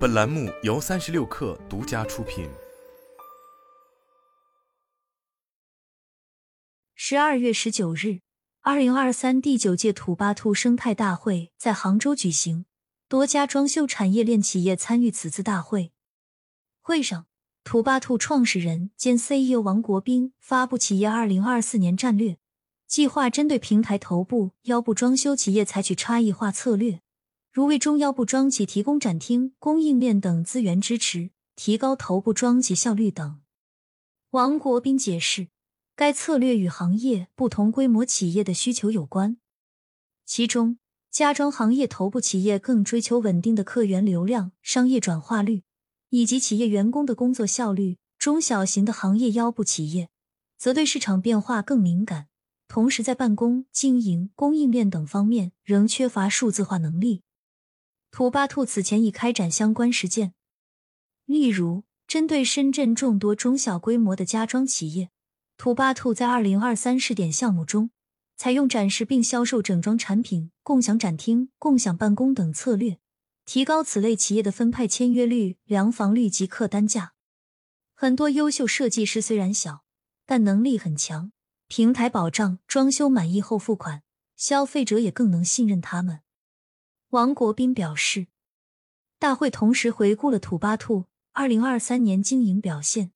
本栏目由三十六氪独家出品。十二月十九日，二零二三第九届土巴兔生态大会在杭州举行，多家装修产业链企业参与此次大会。会上，土巴兔创始人兼 CEO 王国斌发布企业二零二四年战略计划，针对平台头部、腰部装修企业采取差异化策略。如为中腰部装企提供展厅、供应链等资源支持，提高头部装企效率等。王国斌解释，该策略与行业不同规模企业的需求有关。其中，家装行业头部企业更追求稳定的客源流量、商业转化率以及企业员工的工作效率；中小型的行业腰部企业则对市场变化更敏感，同时在办公、经营、供应链等方面仍缺乏数字化能力。土巴兔此前已开展相关实践，例如针对深圳众多中小规模的家装企业，土巴兔在二零二三试点项目中，采用展示并销售整装产品、共享展厅、共享办公等策略，提高此类企业的分派签约率、量房率及客单价。很多优秀设计师虽然小，但能力很强，平台保障装修满意后付款，消费者也更能信任他们。王国斌表示，大会同时回顾了土巴兔二零二三年经营表现。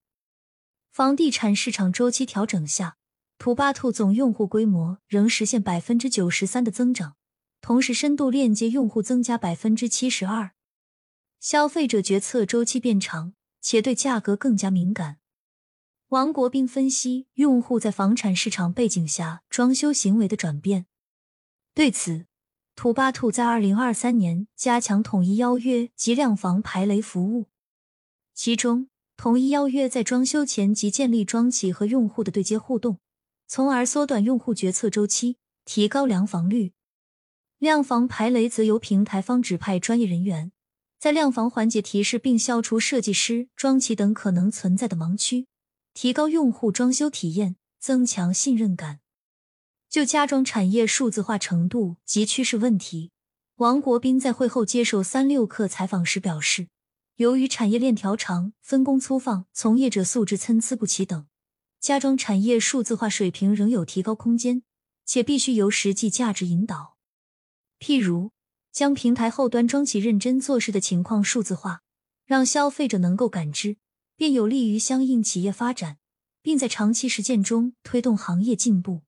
房地产市场周期调整下，土巴兔总用户规模仍实现百分之九十三的增长，同时深度链接用户增加百分之七十二。消费者决策周期变长，且对价格更加敏感。王国斌分析用户在房产市场背景下装修行为的转变，对此。土巴兔在二零二三年加强统一邀约及量房排雷服务，其中统一邀约在装修前即建立装企和用户的对接互动，从而缩短用户决策周期，提高量房率。量房排雷则由平台方指派专业人员，在量房环节提示并消除设计师、装企等可能存在的盲区，提高用户装修体验，增强信任感。就家装产业数字化程度及趋势问题，王国斌在会后接受三六氪采访时表示，由于产业链条长、分工粗放、从业者素质参差不齐等，家装产业数字化水平仍有提高空间，且必须由实际价值引导。譬如，将平台后端装企认真做事的情况数字化，让消费者能够感知，便有利于相应企业发展，并在长期实践中推动行业进步。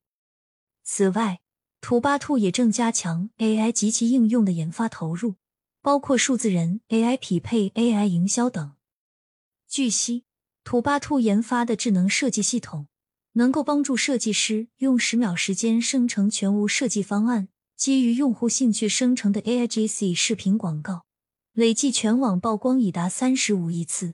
此外，土巴兔也正加强 AI 及其应用的研发投入，包括数字人、AI 匹配、AI 营销等。据悉，土巴兔研发的智能设计系统能够帮助设计师用十秒时间生成全屋设计方案，基于用户兴趣生成的 AIGC 视频广告，累计全网曝光已达三十五亿次。